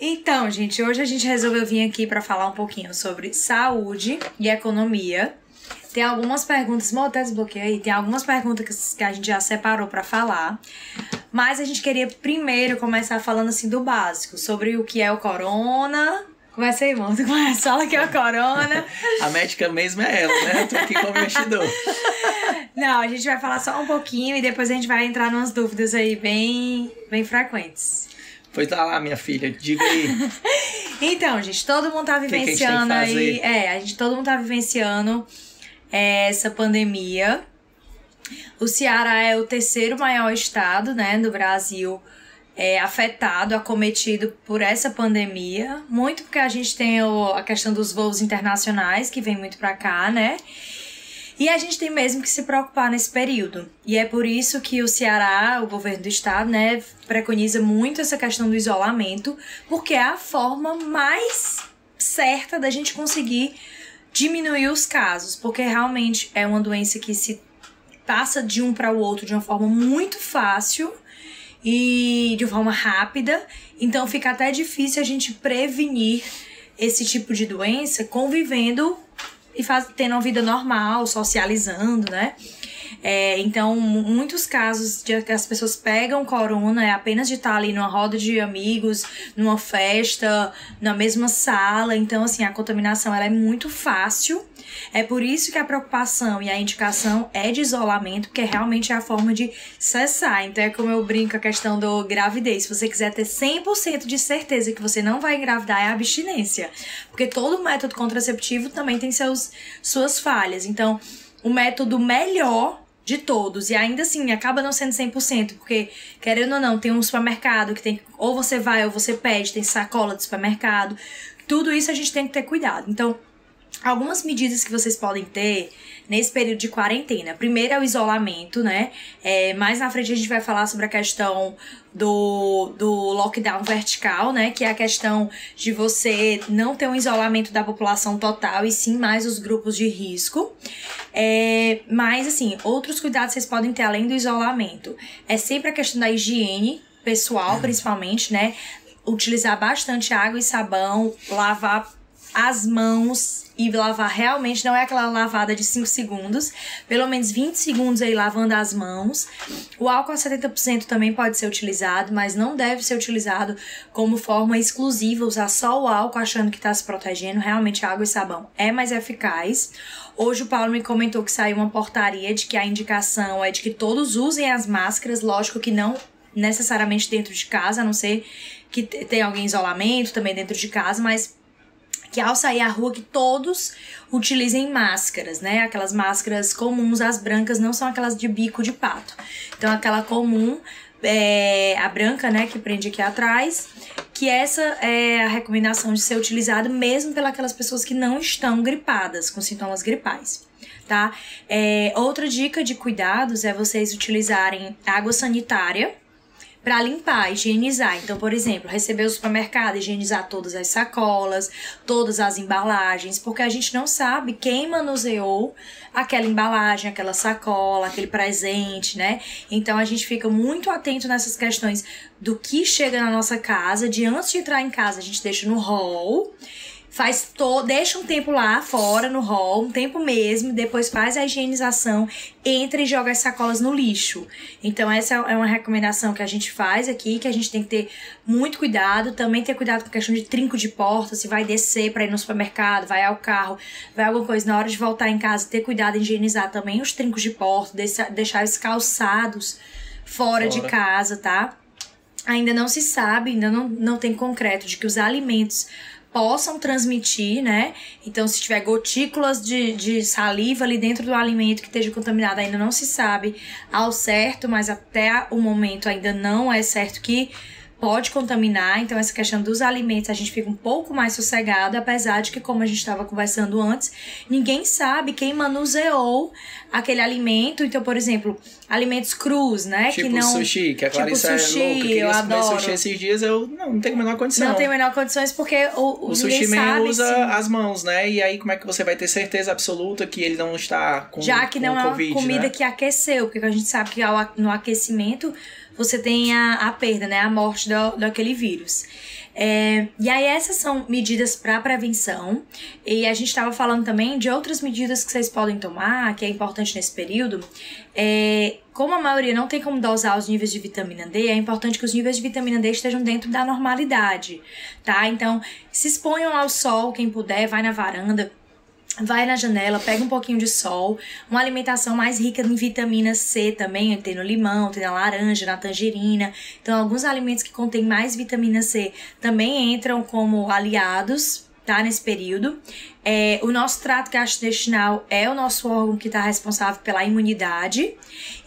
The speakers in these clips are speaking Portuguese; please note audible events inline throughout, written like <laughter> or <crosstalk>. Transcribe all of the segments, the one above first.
Então, gente, hoje a gente resolveu vir aqui para falar um pouquinho sobre saúde e economia. Tem algumas perguntas, vou até desbloquear aí, tem algumas perguntas que a gente já separou para falar. Mas a gente queria primeiro começar falando assim do básico, sobre o que é o corona. Começa aí, irmão. Tu começa, fala que é o corona. a médica mesmo é ela, né? Eu tô aqui como investidor. Não, a gente vai falar só um pouquinho e depois a gente vai entrar nas dúvidas aí bem, bem frequentes. Pois tá lá, minha filha, diga aí. <laughs> então, gente, todo mundo tá vivenciando que que aí. É, a gente todo mundo tá vivenciando é, essa pandemia. O Ceará é o terceiro maior estado, né, do Brasil é, afetado, acometido por essa pandemia. Muito porque a gente tem o, a questão dos voos internacionais, que vem muito para cá, né? E a gente tem mesmo que se preocupar nesse período. E é por isso que o Ceará, o governo do estado, né, preconiza muito essa questão do isolamento, porque é a forma mais certa da gente conseguir diminuir os casos, porque realmente é uma doença que se passa de um para o outro de uma forma muito fácil e de forma rápida, então fica até difícil a gente prevenir esse tipo de doença convivendo e faz, tendo uma vida normal, socializando, né? É, então, muitos casos de que as pessoas pegam corona é apenas de estar ali numa roda de amigos, numa festa, na mesma sala. Então, assim, a contaminação ela é muito fácil. É por isso que a preocupação e a indicação é de isolamento, porque realmente é a forma de cessar. Então, é como eu brinco a questão do gravidez. Se você quiser ter 100% de certeza que você não vai engravidar, é abstinência. Porque todo método contraceptivo também tem seus, suas falhas. Então, o método melhor de todos. E ainda assim, acaba não sendo 100%, porque, querendo ou não, tem um supermercado que tem. Ou você vai ou você pede, tem sacola de supermercado. Tudo isso a gente tem que ter cuidado. Então, algumas medidas que vocês podem ter nesse período de quarentena. Primeiro é o isolamento, né? É, mais na frente a gente vai falar sobre a questão do, do lockdown vertical, né? Que é a questão de você não ter um isolamento da população total e sim mais os grupos de risco. É, mas, assim, outros cuidados vocês podem ter além do isolamento. É sempre a questão da higiene pessoal, principalmente, né? Utilizar bastante água e sabão, lavar as mãos e lavar realmente não é aquela lavada de 5 segundos, pelo menos 20 segundos aí lavando as mãos. O álcool a 70% também pode ser utilizado, mas não deve ser utilizado como forma exclusiva, usar só o álcool achando que está se protegendo. Realmente água e sabão é mais eficaz. Hoje o Paulo me comentou que saiu uma portaria de que a indicação é de que todos usem as máscaras, lógico que não necessariamente dentro de casa, a não ser que tenha alguém em isolamento também dentro de casa, mas que ao sair à rua que todos utilizem máscaras, né? Aquelas máscaras comuns, as brancas não são aquelas de bico de pato. Então aquela comum é, a branca, né, que prende aqui atrás, que essa é a recomendação de ser utilizado mesmo pelas pessoas que não estão gripadas, com sintomas gripais, tá? É, outra dica de cuidados é vocês utilizarem água sanitária, para limpar, higienizar. Então, por exemplo, receber o supermercado, higienizar todas as sacolas, todas as embalagens, porque a gente não sabe quem manuseou aquela embalagem, aquela sacola, aquele presente, né? Então a gente fica muito atento nessas questões do que chega na nossa casa, de antes de entrar em casa, a gente deixa no hall faz to, deixa um tempo lá fora no hall, um tempo mesmo, depois faz a higienização, entra e joga as sacolas no lixo. Então essa é uma recomendação que a gente faz aqui, que a gente tem que ter muito cuidado, também ter cuidado com a questão de trinco de porta, se vai descer para ir no supermercado, vai ao carro, vai alguma coisa na hora de voltar em casa, ter cuidado em higienizar também os trincos de porta, deixar, deixar os calçados fora, fora de casa, tá? Ainda não se sabe, ainda não, não tem concreto de que os alimentos possam transmitir, né? Então, se tiver gotículas de, de saliva ali dentro do alimento que esteja contaminado, ainda não se sabe ao certo, mas até o momento ainda não é certo que pode contaminar, então essa questão dos alimentos a gente fica um pouco mais sossegado, apesar de que, como a gente estava conversando antes, ninguém sabe quem manuseou aquele alimento. Então, por exemplo, alimentos crus, né? Tipo que não, sushi, que a tipo Clarissa sushi, é louca, eu adoro. sushi esses dias, eu não, não tenho a menor condição. Não tenho a menor condições porque o, o, o sushi man usa sim. as mãos, né? E aí como é que você vai ter certeza absoluta que ele não está com Já que com não é uma COVID, comida né? que aqueceu, porque a gente sabe que no aquecimento você tem a, a perda, né? A morte do, daquele vírus. É, e aí, essas são medidas para prevenção. E a gente estava falando também de outras medidas que vocês podem tomar, que é importante nesse período. É, como a maioria não tem como dosar os níveis de vitamina D, é importante que os níveis de vitamina D estejam dentro da normalidade, tá? Então, se exponham ao sol, quem puder, vai na varanda Vai na janela, pega um pouquinho de sol, uma alimentação mais rica em vitamina C também, tem no limão, tem na laranja, na tangerina. Então, alguns alimentos que contêm mais vitamina C também entram como aliados, tá? Nesse período. É, o nosso trato gastrointestinal é o nosso órgão que está responsável pela imunidade.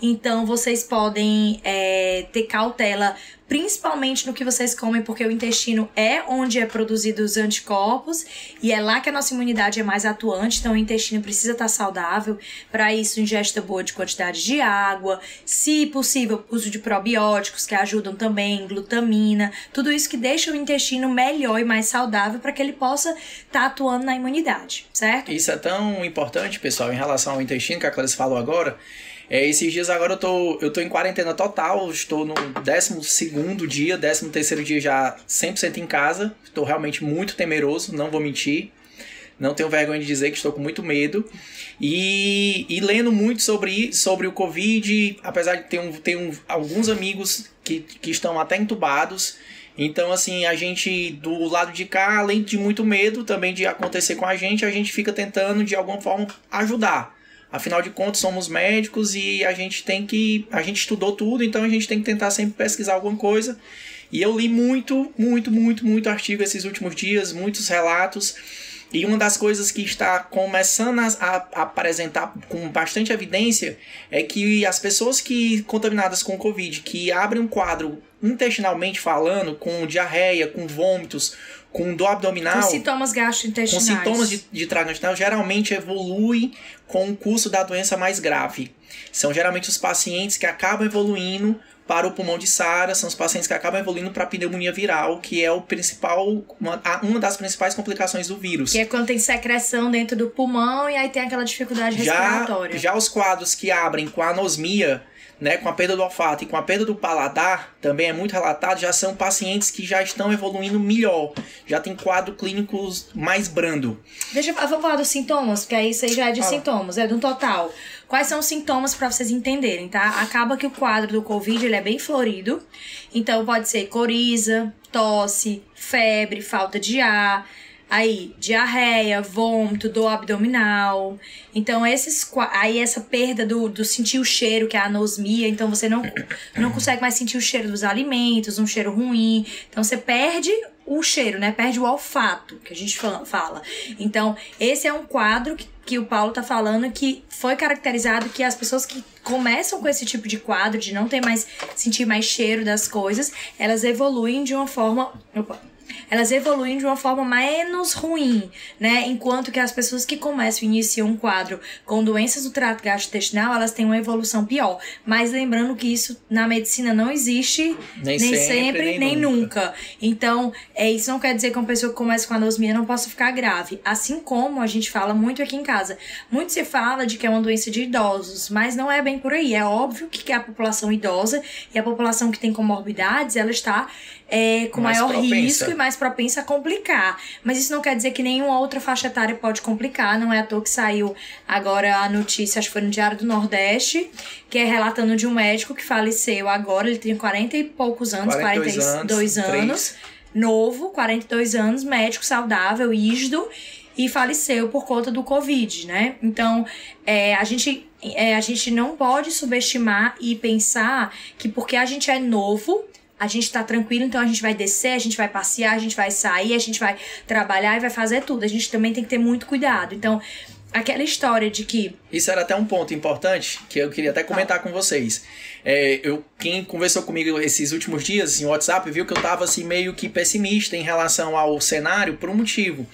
Então, vocês podem é, ter cautela principalmente no que vocês comem, porque o intestino é onde é produzido os anticorpos e é lá que a nossa imunidade é mais atuante, então o intestino precisa estar saudável. Para isso, ingesta boa de quantidade de água, se possível, uso de probióticos que ajudam também, glutamina, tudo isso que deixa o intestino melhor e mais saudável para que ele possa estar tá atuando na imunidade, certo? Isso é tão importante, pessoal, em relação ao intestino que a Clarice falou agora é, esses dias agora eu tô, eu tô em quarentena total, estou no 12 dia, 13 terceiro dia já 100% em casa. Estou realmente muito temeroso, não vou mentir. Não tenho vergonha de dizer que estou com muito medo. E, e lendo muito sobre, sobre o Covid, apesar de ter, um, ter um, alguns amigos que, que estão até entubados. Então, assim, a gente do lado de cá, além de muito medo também de acontecer com a gente, a gente fica tentando de alguma forma ajudar. Afinal de contas, somos médicos e a gente tem que. A gente estudou tudo, então a gente tem que tentar sempre pesquisar alguma coisa. E eu li muito, muito, muito, muito artigo esses últimos dias, muitos relatos. E uma das coisas que está começando a, a, apresentar com bastante evidência é que as pessoas que contaminadas com Covid, que abrem um quadro intestinalmente falando, com diarreia, com vômitos, com dor abdominal. Com sintomas gastrointestinais. Com sintomas de, de trato intestinal, geralmente evolui com o curso da doença mais grave. São geralmente os pacientes que acabam evoluindo para o pulmão de Sara, são os pacientes que acabam evoluindo para a pneumonia viral, que é o principal, uma, uma das principais complicações do vírus. Que é quando tem secreção dentro do pulmão e aí tem aquela dificuldade já, respiratória. Já os quadros que abrem com anosmia, né, com a perda do olfato e com a perda do paladar, também é muito relatado, já são pacientes que já estão evoluindo melhor, já tem quadro clínicos mais brando. Deixa eu vamos falar dos sintomas, porque aí isso aí já é de sintomas, é do total. Quais são os sintomas para vocês entenderem, tá? Acaba que o quadro do Covid ele é bem florido, então pode ser coriza, tosse, febre, falta de ar, Aí, diarreia, vômito, dor abdominal. Então, esses aí essa perda do, do sentir o cheiro, que é a anosmia, então você não, não consegue mais sentir o cheiro dos alimentos, um cheiro ruim. Então, você perde o cheiro, né? Perde o olfato, que a gente fala. Então, esse é um quadro que, que o Paulo tá falando que foi caracterizado que as pessoas que começam com esse tipo de quadro, de não ter mais, sentir mais cheiro das coisas, elas evoluem de uma forma. Opa, elas evoluem de uma forma menos ruim, né? Enquanto que as pessoas que começam e iniciam um quadro com doenças do trato gastrointestinal, elas têm uma evolução pior. Mas lembrando que isso na medicina não existe nem, nem sempre, sempre, nem, nem nunca. nunca. Então, é, isso não quer dizer que uma pessoa que começa com anosmia não possa ficar grave. Assim como a gente fala muito aqui em casa. Muito se fala de que é uma doença de idosos, mas não é bem por aí. É óbvio que a população idosa e a população que tem comorbidades, ela está é, com mais maior propensa. risco e mais propensa a complicar. Mas isso não quer dizer que nenhuma outra faixa etária pode complicar. Não é à toa que saiu agora a notícia, acho que foi no Diário do Nordeste, que é relatando de um médico que faleceu agora. Ele tem 40 e poucos anos, 42, 42 anos, anos novo, 42 anos, médico saudável, ígido e faleceu por conta do Covid, né? Então, é, a gente é, a gente não pode subestimar e pensar que porque a gente é novo, a gente tá tranquilo, então a gente vai descer, a gente vai passear, a gente vai sair, a gente vai trabalhar e vai fazer tudo. A gente também tem que ter muito cuidado. Então, aquela história de que. Isso era até um ponto importante que eu queria até comentar com vocês. É, eu, quem conversou comigo esses últimos dias em WhatsApp viu que eu tava assim meio que pessimista em relação ao cenário por um motivo.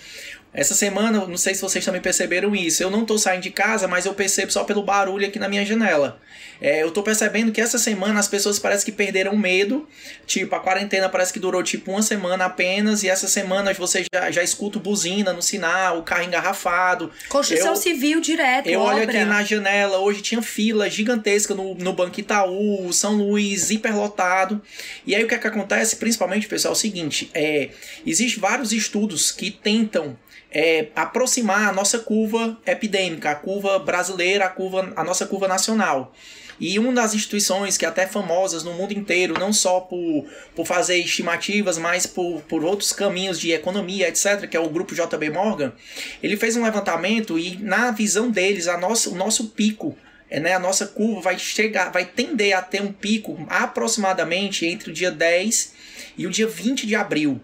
Essa semana, não sei se vocês também perceberam isso, eu não tô saindo de casa, mas eu percebo só pelo barulho aqui na minha janela. É, eu tô percebendo que essa semana as pessoas parecem que perderam medo. Tipo, a quarentena parece que durou tipo uma semana apenas, e essa semana você já, já escuta buzina no sinal, o carro engarrafado. Construção eu, civil direto, Eu obra. olho aqui na janela, hoje tinha fila gigantesca no, no Banco Itaú, São Luís, hiperlotado. E aí o que é que acontece? Principalmente, pessoal, é o seguinte: é, existem vários estudos que tentam é, aproximar a nossa curva epidêmica, a curva brasileira, a, curva, a nossa curva nacional. E uma das instituições que é até famosas no mundo inteiro, não só por, por fazer estimativas, mas por, por outros caminhos de economia, etc., que é o grupo JB Morgan, ele fez um levantamento e, na visão deles, a nossa, o nosso pico é, né, a nossa curva vai chegar, vai tender a ter um pico aproximadamente entre o dia 10 e o dia 20 de abril.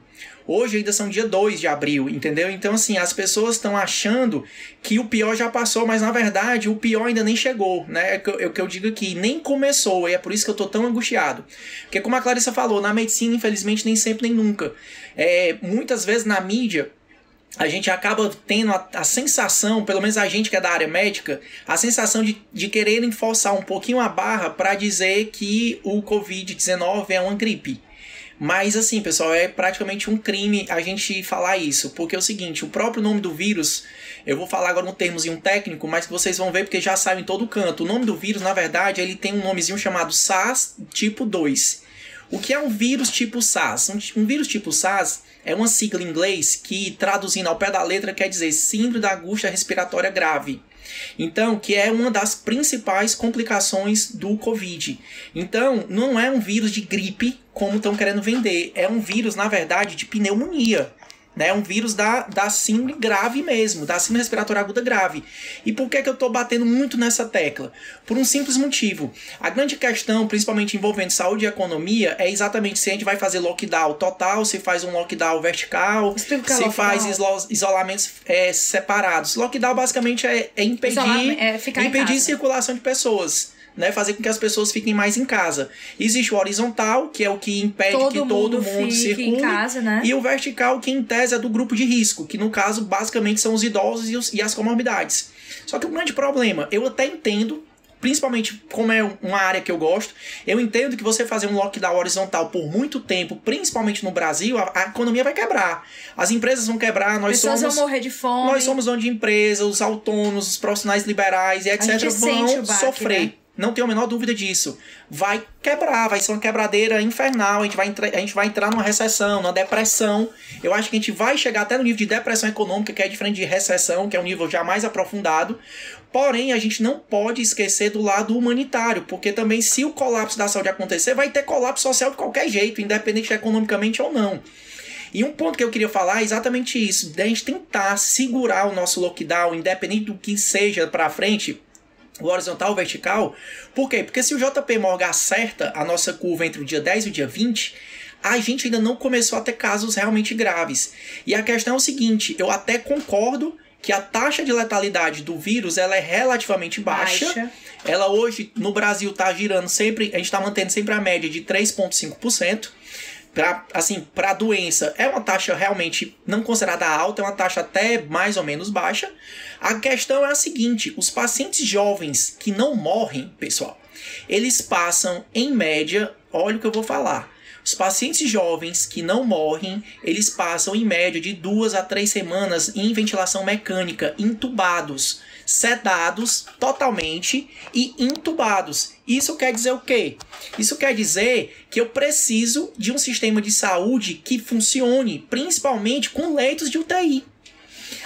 Hoje ainda são dia 2 de abril, entendeu? Então, assim, as pessoas estão achando que o pior já passou, mas na verdade o pior ainda nem chegou, né? É o que eu digo aqui, nem começou, e é por isso que eu tô tão angustiado. Porque, como a Clarissa falou, na medicina, infelizmente, nem sempre nem nunca. É, muitas vezes na mídia, a gente acaba tendo a, a, sensação, pelo menos a gente que é da área médica, a sensação de, de quererem forçar um pouquinho a barra para dizer que o Covid-19 é uma gripe. Mas assim, pessoal, é praticamente um crime a gente falar isso, porque é o seguinte, o próprio nome do vírus, eu vou falar agora um termozinho técnico, mas que vocês vão ver porque já saiu em todo canto. O nome do vírus, na verdade, ele tem um nomezinho chamado SARS tipo 2. O que é um vírus tipo SARS? Um, um vírus tipo SARS é uma sigla em inglês que, traduzindo ao pé da letra, quer dizer síndrome da angústia respiratória grave. Então, que é uma das principais complicações do Covid. Então, não é um vírus de gripe como estão querendo vender, é um vírus, na verdade, de pneumonia né? É um vírus da, da síndrome grave mesmo, da síndrome respiratória aguda grave. E por que, que eu estou batendo muito nessa tecla? Por um simples motivo. A grande questão, principalmente envolvendo saúde e economia, é exatamente se a gente vai fazer lockdown total, se faz um lockdown vertical, se lockdown. faz isolamentos é, separados. Lockdown basicamente é, é impedir, é impedir circulação de pessoas né, fazer com que as pessoas fiquem mais em casa. Existe o horizontal, que é o que impede todo que todo mundo circule, casa, né? e o vertical, que em tese é do grupo de risco, que no caso basicamente são os idosos e, os, e as comorbidades. Só que o grande problema, eu até entendo principalmente como é uma área que eu gosto, eu entendo que você fazer um lockdown horizontal por muito tempo, principalmente no Brasil, a, a economia vai quebrar. As empresas vão quebrar, nós Pessoas somos vão morrer de fome. Nós somos dono de empresa, os autônomos, os profissionais liberais e etc vão baque, sofrer. Né? Não tenho a menor dúvida disso. Vai quebrar, vai ser uma quebradeira infernal. A gente, vai a gente vai entrar numa recessão, numa depressão. Eu acho que a gente vai chegar até no nível de depressão econômica, que é diferente de recessão, que é um nível já mais aprofundado. Porém, a gente não pode esquecer do lado humanitário, porque também, se o colapso da saúde acontecer, vai ter colapso social de qualquer jeito, independente economicamente ou não. E um ponto que eu queria falar é exatamente isso: da gente tentar segurar o nosso lockdown, independente do que seja para frente o horizontal ou vertical. Por quê? Porque se o JP Morgan acerta a nossa curva entre o dia 10 e o dia 20, a gente ainda não começou a ter casos realmente graves. E a questão é o seguinte, eu até concordo que a taxa de letalidade do vírus ela é relativamente baixa. baixa. Ela hoje no Brasil está girando sempre, a gente está mantendo sempre a média de 3,5% para assim, para doença é uma taxa realmente não considerada alta, é uma taxa até mais ou menos baixa. A questão é a seguinte: os pacientes jovens que não morrem, pessoal, eles passam em média, olha o que eu vou falar. Os pacientes jovens que não morrem, eles passam em média de duas a três semanas em ventilação mecânica, intubados sedados totalmente e intubados. Isso quer dizer o quê? Isso quer dizer que eu preciso de um sistema de saúde que funcione, principalmente com leitos de UTI.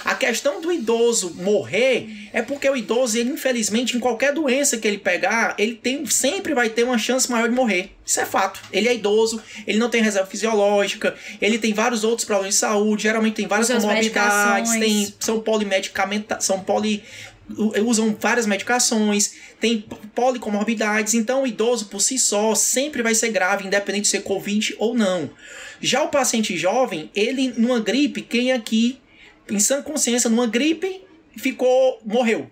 A questão do idoso morrer é porque o idoso, ele, infelizmente, em qualquer doença que ele pegar, ele tem, sempre vai ter uma chance maior de morrer. Isso é fato. Ele é idoso, ele não tem reserva fisiológica, ele tem vários outros problemas de saúde, geralmente tem várias comorbidades, tem, são polimedicamentados, são poli usam várias medicações, tem policomorbidades, então o idoso por si só sempre vai ser grave, independente de ser Covid ou não. Já o paciente jovem, ele numa gripe, quem aqui, em sã consciência, numa gripe, ficou, morreu.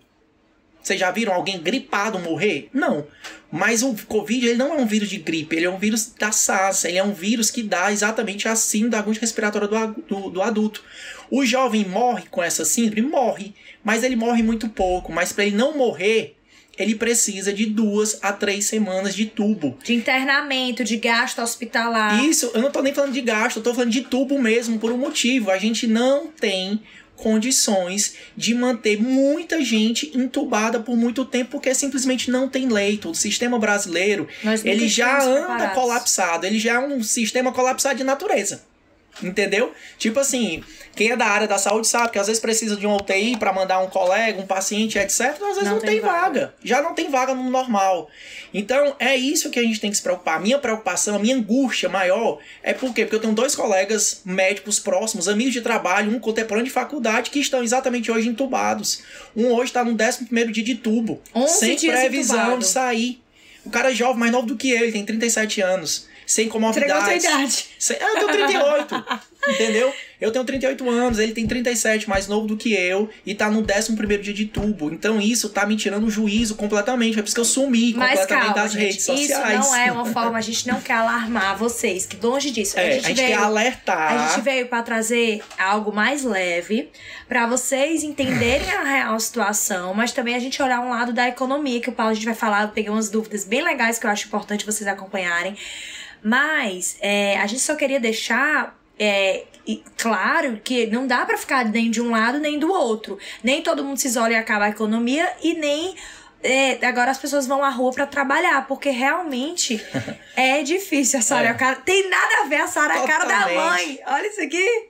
Vocês já viram alguém gripado morrer? Não. Mas o Covid ele não é um vírus de gripe, ele é um vírus da SARS, ele é um vírus que dá exatamente a síndrome da agulha respiratória do, do, do, adulto. O jovem morre com essa síndrome? Morre, mas ele morre muito pouco. Mas para ele não morrer, ele precisa de duas a três semanas de tubo. De internamento, de gasto hospitalar. Isso, eu não tô nem falando de gasto, eu tô falando de tubo mesmo, por um motivo. A gente não tem condições de manter muita gente entubada por muito tempo porque simplesmente não tem leito. O sistema brasileiro, ele já anda preparados. colapsado, ele já é um sistema colapsado de natureza. Entendeu? Tipo assim, quem é da área da saúde sabe que às vezes precisa de um UTI para mandar um colega, um paciente, etc. Às vezes não, não tem, vaga. vaga. Já não tem vaga no normal. Então é isso que a gente tem que se preocupar. A minha preocupação, a minha angústia maior é por quê? Porque eu tenho dois colegas médicos próximos, amigos de trabalho, um contemporâneo de faculdade, que estão exatamente hoje entubados. Um hoje está no 11 dia de tubo, sem previsão entubado. de sair. O cara é jovem, mais novo do que ele, tem 37 anos sem comorbidades. idade. Sem... Ah, eu tenho 38. <laughs> entendeu? Eu tenho 38 anos, ele tem 37, mais novo do que eu, e tá no 11 dia de tubo. Então isso tá me tirando o juízo completamente. É por isso que eu sumi Mas completamente calma, das gente, redes sociais. Isso não é uma forma, a gente não quer alarmar vocês, que longe disso. É, a gente, a gente veio, quer alertar. A gente veio para trazer algo mais leve, para vocês entenderem a real situação, mas também a gente olhar um lado da economia, que o Paulo a gente vai falar. Eu peguei umas dúvidas bem legais que eu acho importante vocês acompanharem. Mas é, a gente só queria deixar é, claro que não dá para ficar nem de um lado nem do outro. Nem todo mundo se isola e acaba a economia e nem é, agora as pessoas vão à rua para trabalhar, porque realmente <laughs> é difícil. A Sara é. é. a cara. Tem nada a ver a Sara é a cara da mãe. Olha isso aqui.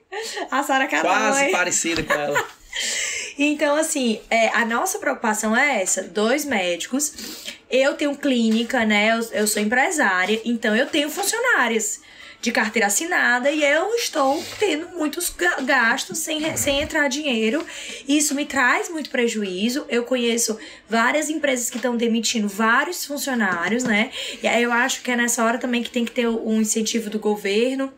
A Sara é cara Quase da mãe. Quase parecida com ela. <laughs> então, assim, é, a nossa preocupação é essa: dois médicos. Eu tenho clínica, né? Eu, eu sou empresária, então eu tenho funcionários de carteira assinada e eu estou tendo muitos gastos sem, sem entrar dinheiro. Isso me traz muito prejuízo. Eu conheço várias empresas que estão demitindo vários funcionários, né? E aí eu acho que é nessa hora também que tem que ter um incentivo do governo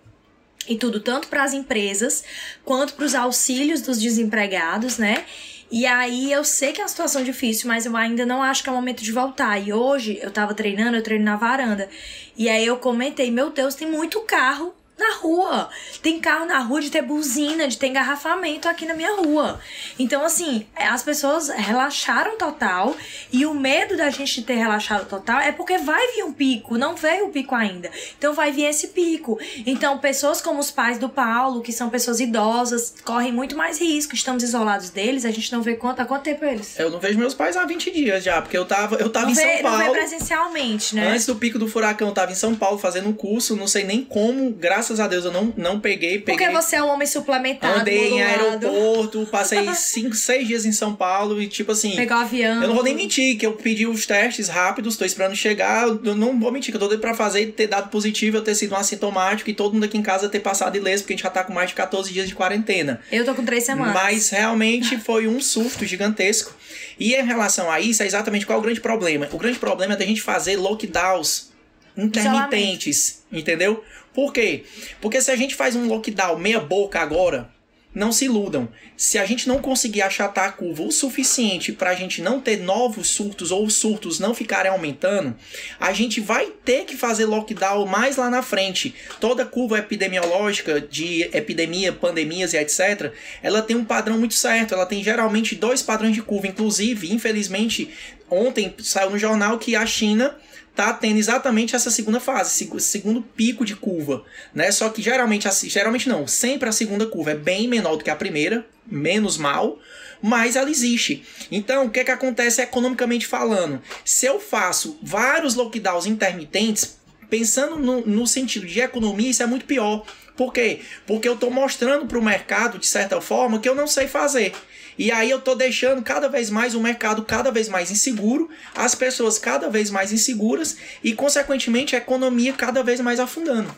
e tudo, tanto para as empresas quanto para os auxílios dos desempregados, né? E aí eu sei que é uma situação difícil, mas eu ainda não acho que é o momento de voltar. E hoje eu tava treinando, eu treino na varanda. E aí eu comentei, meu Deus, tem muito carro na rua. Tem carro na rua de ter buzina, de ter engarrafamento aqui na minha rua. Então, assim, as pessoas relaxaram total. E o medo da gente ter relaxado total é porque vai vir um pico. Não veio o pico ainda. Então, vai vir esse pico. Então, pessoas como os pais do Paulo, que são pessoas idosas, correm muito mais risco. Estamos isolados deles. A gente não vê quanto, há quanto tempo eles? Eu não vejo meus pais há 20 dias já, porque eu tava, eu tava em São Paulo. Não vê presencialmente, né? Antes do pico do furacão, eu tava em São Paulo fazendo um curso. Não sei nem como, graças graças a Deus eu não, não peguei, peguei. Porque você é um homem suplementado. Andei em aeroporto, passei <laughs> cinco, seis dias em São Paulo e tipo assim. Pegou avião. Eu não vou nem mentir, que eu pedi os testes rápidos, tô esperando chegar. Eu não vou mentir, que eu tô doido pra fazer e ter dado positivo, eu ter sido um assintomático e todo mundo aqui em casa ter passado ileso, porque a gente já tá com mais de 14 dias de quarentena. Eu tô com três semanas. Mas realmente <laughs> foi um surto gigantesco. E em relação a isso, é exatamente qual é o grande problema? O grande problema é da gente fazer lockdowns intermitentes, entendeu? Por quê? Porque se a gente faz um lockdown meia boca agora, não se iludam. Se a gente não conseguir achatar a curva o suficiente para a gente não ter novos surtos ou os surtos não ficarem aumentando, a gente vai ter que fazer lockdown mais lá na frente. Toda curva epidemiológica de epidemia, pandemias e etc., ela tem um padrão muito certo. Ela tem geralmente dois padrões de curva. Inclusive, infelizmente, ontem saiu no jornal que a China tá tendo exatamente essa segunda fase, segundo pico de curva, né? Só que geralmente, geralmente não, sempre a segunda curva é bem menor do que a primeira, menos mal, mas ela existe. Então, o que é que acontece economicamente falando? Se eu faço vários lockdowns intermitentes, pensando no, no sentido de economia, isso é muito pior. Por quê? Porque eu estou mostrando para o mercado, de certa forma, que eu não sei fazer. E aí eu tô deixando cada vez mais o mercado cada vez mais inseguro, as pessoas cada vez mais inseguras e, consequentemente, a economia cada vez mais afundando.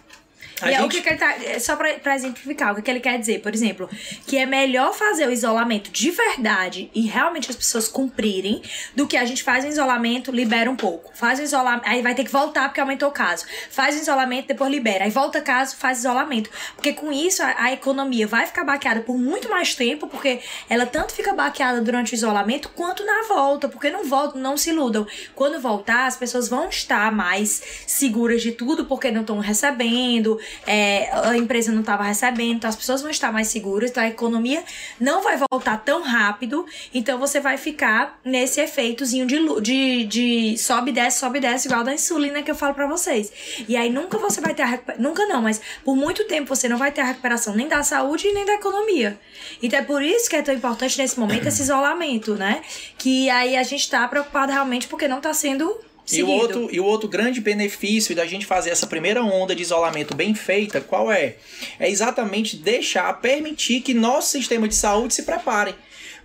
A e gente... é o que, que ele tá. Só pra, pra exemplificar, o que, que ele quer dizer, por exemplo, que é melhor fazer o isolamento de verdade e realmente as pessoas cumprirem do que a gente faz o isolamento, libera um pouco. Faz o isolamento, aí vai ter que voltar porque aumentou o caso. Faz o isolamento, depois libera. Aí volta caso, faz isolamento. Porque com isso a, a economia vai ficar baqueada por muito mais tempo, porque ela tanto fica baqueada durante o isolamento quanto na volta. Porque não volta, não se iludam. Quando voltar, as pessoas vão estar mais seguras de tudo porque não estão recebendo é, a empresa não estava recebendo, então as pessoas vão estar mais seguras, então a economia não vai voltar tão rápido, então você vai ficar nesse efeitozinho de, de, de sobe e desce, sobe e desce, igual da insulina que eu falo para vocês. E aí nunca você vai ter a nunca não, mas por muito tempo você não vai ter a recuperação nem da saúde nem da economia. Então é por isso que é tão importante nesse momento esse isolamento, né? Que aí a gente tá preocupado realmente porque não tá sendo e o, outro, e o outro grande benefício da gente fazer essa primeira onda de isolamento bem feita, qual é? É exatamente deixar, permitir que nosso sistema de saúde se prepare.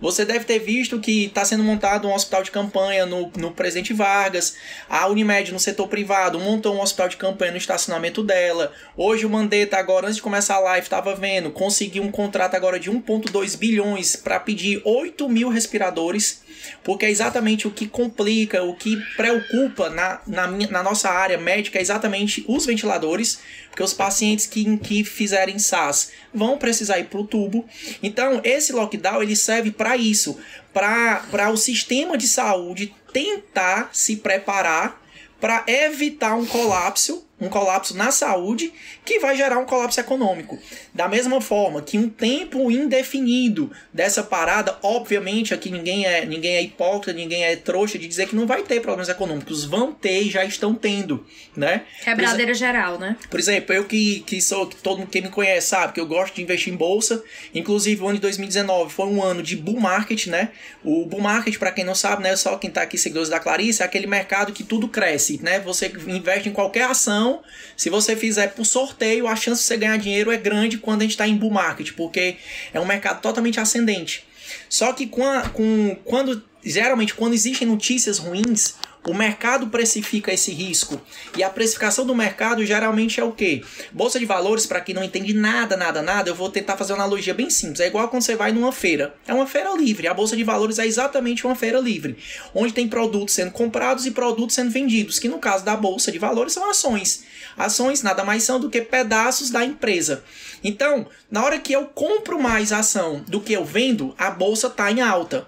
Você deve ter visto que está sendo montado um hospital de campanha no, no Presidente Vargas, a Unimed no setor privado montou um hospital de campanha no estacionamento dela. Hoje o Mandetta, agora antes de começar a live, estava vendo, conseguiu um contrato agora de 1,2 bilhões para pedir 8 mil respiradores porque é exatamente o que complica, o que preocupa na, na, minha, na nossa área médica é exatamente os ventiladores, porque os pacientes que, que fizerem SAS vão precisar ir para o tubo. Então, esse lockdown ele serve para isso, para o sistema de saúde tentar se preparar para evitar um colapso um colapso na saúde que vai gerar um colapso econômico. Da mesma forma que um tempo indefinido dessa parada, obviamente aqui ninguém é, ninguém é hipócrita, ninguém é trouxa de dizer que não vai ter problemas econômicos, vão ter e já estão tendo, né? Quebradeira geral, né? Por exemplo, eu que, que sou, que todo mundo que me conhece sabe que eu gosto de investir em bolsa, inclusive o ano de 2019 foi um ano de bull market, né? O bull market, para quem não sabe, né, só quem tá aqui seguidores da Clarice, é aquele mercado que tudo cresce, né? Você investe em qualquer ação se você fizer por sorteio, a chance de você ganhar dinheiro é grande quando a gente está em bull market, porque é um mercado totalmente ascendente. Só que com, a, com quando geralmente quando existem notícias ruins, o mercado precifica esse risco. E a precificação do mercado geralmente é o quê? Bolsa de valores, para quem não entende nada, nada, nada, eu vou tentar fazer uma analogia bem simples. É igual quando você vai numa feira. É uma feira livre. A bolsa de valores é exatamente uma feira livre, onde tem produtos sendo comprados e produtos sendo vendidos, que no caso da bolsa de valores são ações. Ações nada mais são do que pedaços da empresa. Então, na hora que eu compro mais ação do que eu vendo, a bolsa está em alta.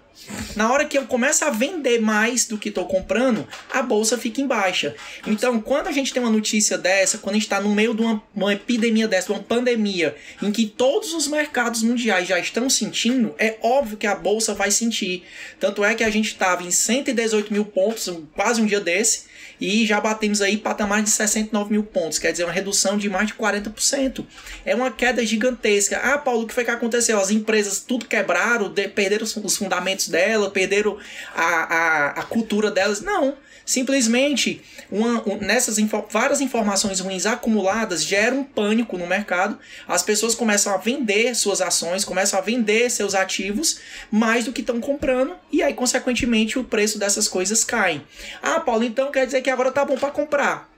Na hora que eu começo a vender mais do que estou comprando, a bolsa fica em baixa. Então, quando a gente tem uma notícia dessa, quando a gente está no meio de uma, uma epidemia dessa, uma pandemia, em que todos os mercados mundiais já estão sentindo, é óbvio que a bolsa vai sentir. Tanto é que a gente estava em 118 mil pontos, quase um dia desse, e já batemos aí patamar de 69 mil pontos, quer dizer, uma redução de mais de 40%. É uma queda gigantesca. Ah, Paulo, o que foi que aconteceu? As empresas tudo quebraram, perderam os fundamentos dela, perderam a, a, a cultura delas. Não. Simplesmente, uma, um, nessas info várias informações ruins acumuladas geram um pânico no mercado. As pessoas começam a vender suas ações, começam a vender seus ativos mais do que estão comprando, e aí, consequentemente, o preço dessas coisas cai. Ah, Paulo, então quer dizer que agora tá bom para comprar.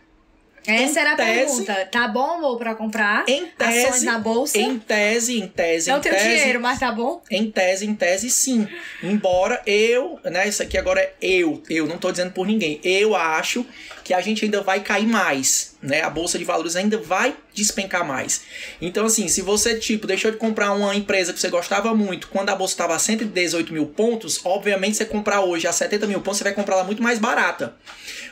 Essa era a tese, pergunta. Tá bom ou para comprar em tese, ações na bolsa? Em tese, em tese, Não em tenho tese, dinheiro, mas tá bom? Em tese, em tese, sim. Embora eu, né, isso aqui agora é eu, eu não tô dizendo por ninguém. Eu acho que a gente ainda vai cair mais, né? A bolsa de valores ainda vai despencar mais. Então, assim, se você, tipo, deixou de comprar uma empresa que você gostava muito quando a bolsa estava a 118 mil pontos, obviamente, você comprar hoje a 70 mil pontos, você vai comprar ela muito mais barata.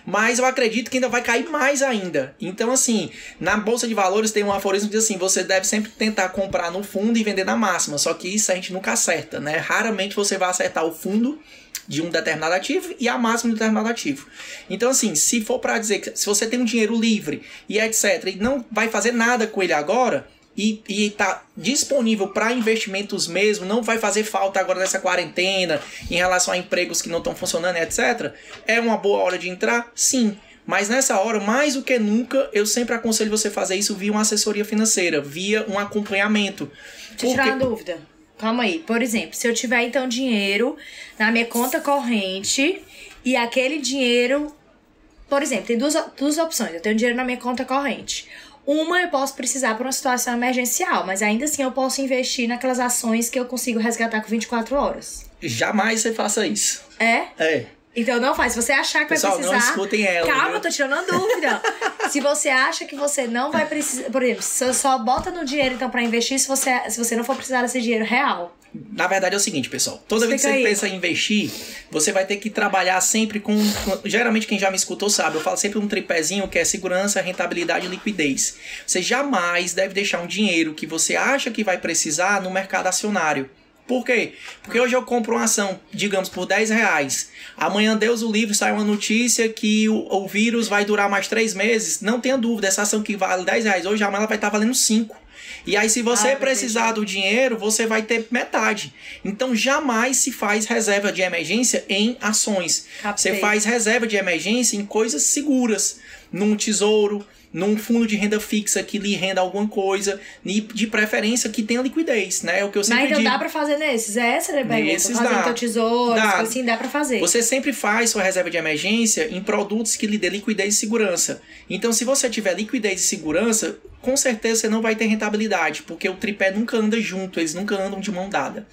Mas eu acredito que ainda vai cair mais ainda. Então, assim, na bolsa de valores tem um aforismo que diz assim: você deve sempre tentar comprar no fundo e vender na máxima. Só que isso a gente nunca acerta, né? Raramente você vai acertar o fundo de um determinado ativo e a máxima de um determinado ativo. Então, assim, se for para dizer que se você tem um dinheiro livre e etc., e não vai fazer nada com ele agora, e está disponível para investimentos mesmo, não vai fazer falta agora nessa quarentena em relação a empregos que não estão funcionando, etc. É uma boa hora de entrar? Sim. Mas nessa hora, mais do que nunca, eu sempre aconselho você fazer isso via uma assessoria financeira, via um acompanhamento. Deixa eu tirar uma dúvida. Calma aí. Por exemplo, se eu tiver então dinheiro na minha conta corrente e aquele dinheiro. Por exemplo, tem duas, duas opções. Eu tenho dinheiro na minha conta corrente. Uma eu posso precisar para uma situação emergencial, mas ainda assim eu posso investir naquelas ações que eu consigo resgatar com 24 horas. Jamais você faça isso. É? É. Então não faz. Se você achar que Pessoal, vai precisar. não escutem ela. Calma, viu? eu tô tirando a dúvida. <laughs> se você acha que você não vai precisar. Por exemplo, só, só bota no dinheiro então para investir se você, se você não for precisar desse dinheiro real. Na verdade é o seguinte, pessoal. Toda vez que você aí. pensa em investir, você vai ter que trabalhar sempre com, com- Geralmente quem já me escutou sabe, eu falo sempre um tripézinho que é segurança, rentabilidade e liquidez. Você jamais deve deixar um dinheiro que você acha que vai precisar no mercado acionário. Por quê? Porque hoje eu compro uma ação, digamos, por 10 reais. Amanhã, Deus o livre, sai uma notícia que o, o vírus vai durar mais três meses. Não tenha dúvida, essa ação que vale 10 reais hoje, amanhã ela vai estar valendo 5. E aí, se você Ah, precisar do dinheiro, você vai ter metade. Então, jamais se faz reserva de emergência em ações. Captei. Você faz reserva de emergência em coisas seguras, num tesouro, num fundo de renda fixa que lhe renda alguma coisa, e de preferência que tenha liquidez, né? É o que eu sempre Mas então digo. dá pra fazer nesses? É essa pergunta. Nesses dá. teu tesouro, Dá. assim, dá pra fazer. Você sempre faz sua reserva de emergência em produtos que lhe dê liquidez e segurança. Então, se você tiver liquidez e segurança, com certeza você não vai ter rentabilidade, porque o tripé nunca anda junto, eles nunca andam de mão dada.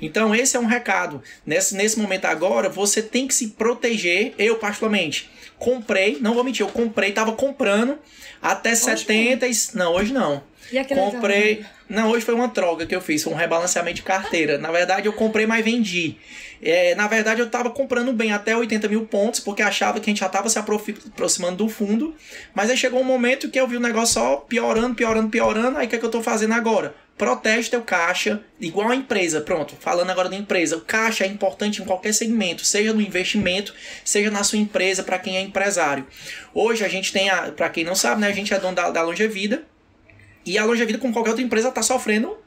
Então, esse é um recado. Nesse, nesse momento agora, você tem que se proteger. Eu, particularmente, comprei, não vou mentir, eu comprei, tava comprando até 70. e- Não, hoje não. E Comprei. Não, hoje foi uma troca que eu fiz, foi um rebalanceamento de carteira. Na verdade, eu comprei, mas vendi. É, na verdade, eu tava comprando bem até 80 mil pontos, porque achava que a gente já tava se aproximando do fundo. Mas aí chegou um momento que eu vi o negócio só piorando, piorando, piorando. Aí o que, é que eu tô fazendo agora? Protege teu caixa, igual a empresa. Pronto, falando agora da empresa. O caixa é importante em qualquer segmento, seja no investimento, seja na sua empresa, para quem é empresário. Hoje a gente tem, para quem não sabe, né, a gente é dono da, da. E a Longevida, como qualquer outra empresa, tá sofrendo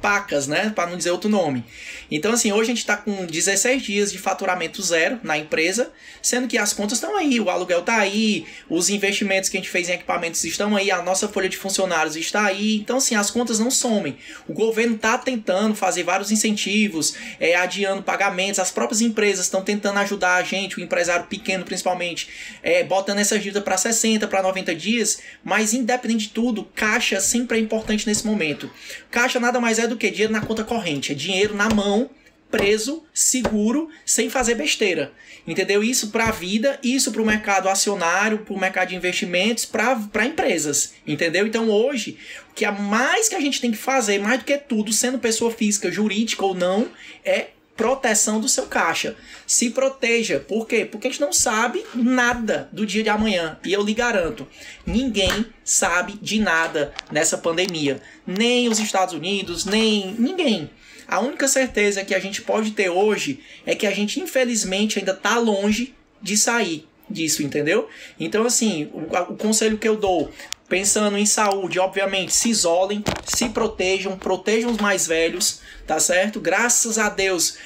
pacas, né? Para não dizer outro nome. Então, assim, hoje a gente está com 16 dias de faturamento zero na empresa, sendo que as contas estão aí, o aluguel está aí, os investimentos que a gente fez em equipamentos estão aí, a nossa folha de funcionários está aí. Então, assim, as contas não somem. O governo está tentando fazer vários incentivos, é, adiando pagamentos, as próprias empresas estão tentando ajudar a gente, o empresário pequeno principalmente, é, botando essa dívida para 60, para 90 dias, mas independente de tudo, caixa sempre é importante nesse momento. Caixa nada mais é do que dinheiro na conta corrente, é dinheiro na mão, preso, seguro, sem fazer besteira. Entendeu? Isso para a vida, isso para o mercado acionário, para o mercado de investimentos, para empresas. Entendeu? Então hoje, o que a mais que a gente tem que fazer, mais do que tudo, sendo pessoa física, jurídica ou não, é proteção do seu caixa. Se proteja. Por quê? Porque a gente não sabe nada do dia de amanhã. E eu lhe garanto, ninguém sabe de nada nessa pandemia. Nem os Estados Unidos, nem ninguém. A única certeza que a gente pode ter hoje é que a gente, infelizmente, ainda está longe de sair disso, entendeu? Então, assim, o, o conselho que eu dou, pensando em saúde, obviamente, se isolem, se protejam, protejam os mais velhos, tá certo? Graças a Deus,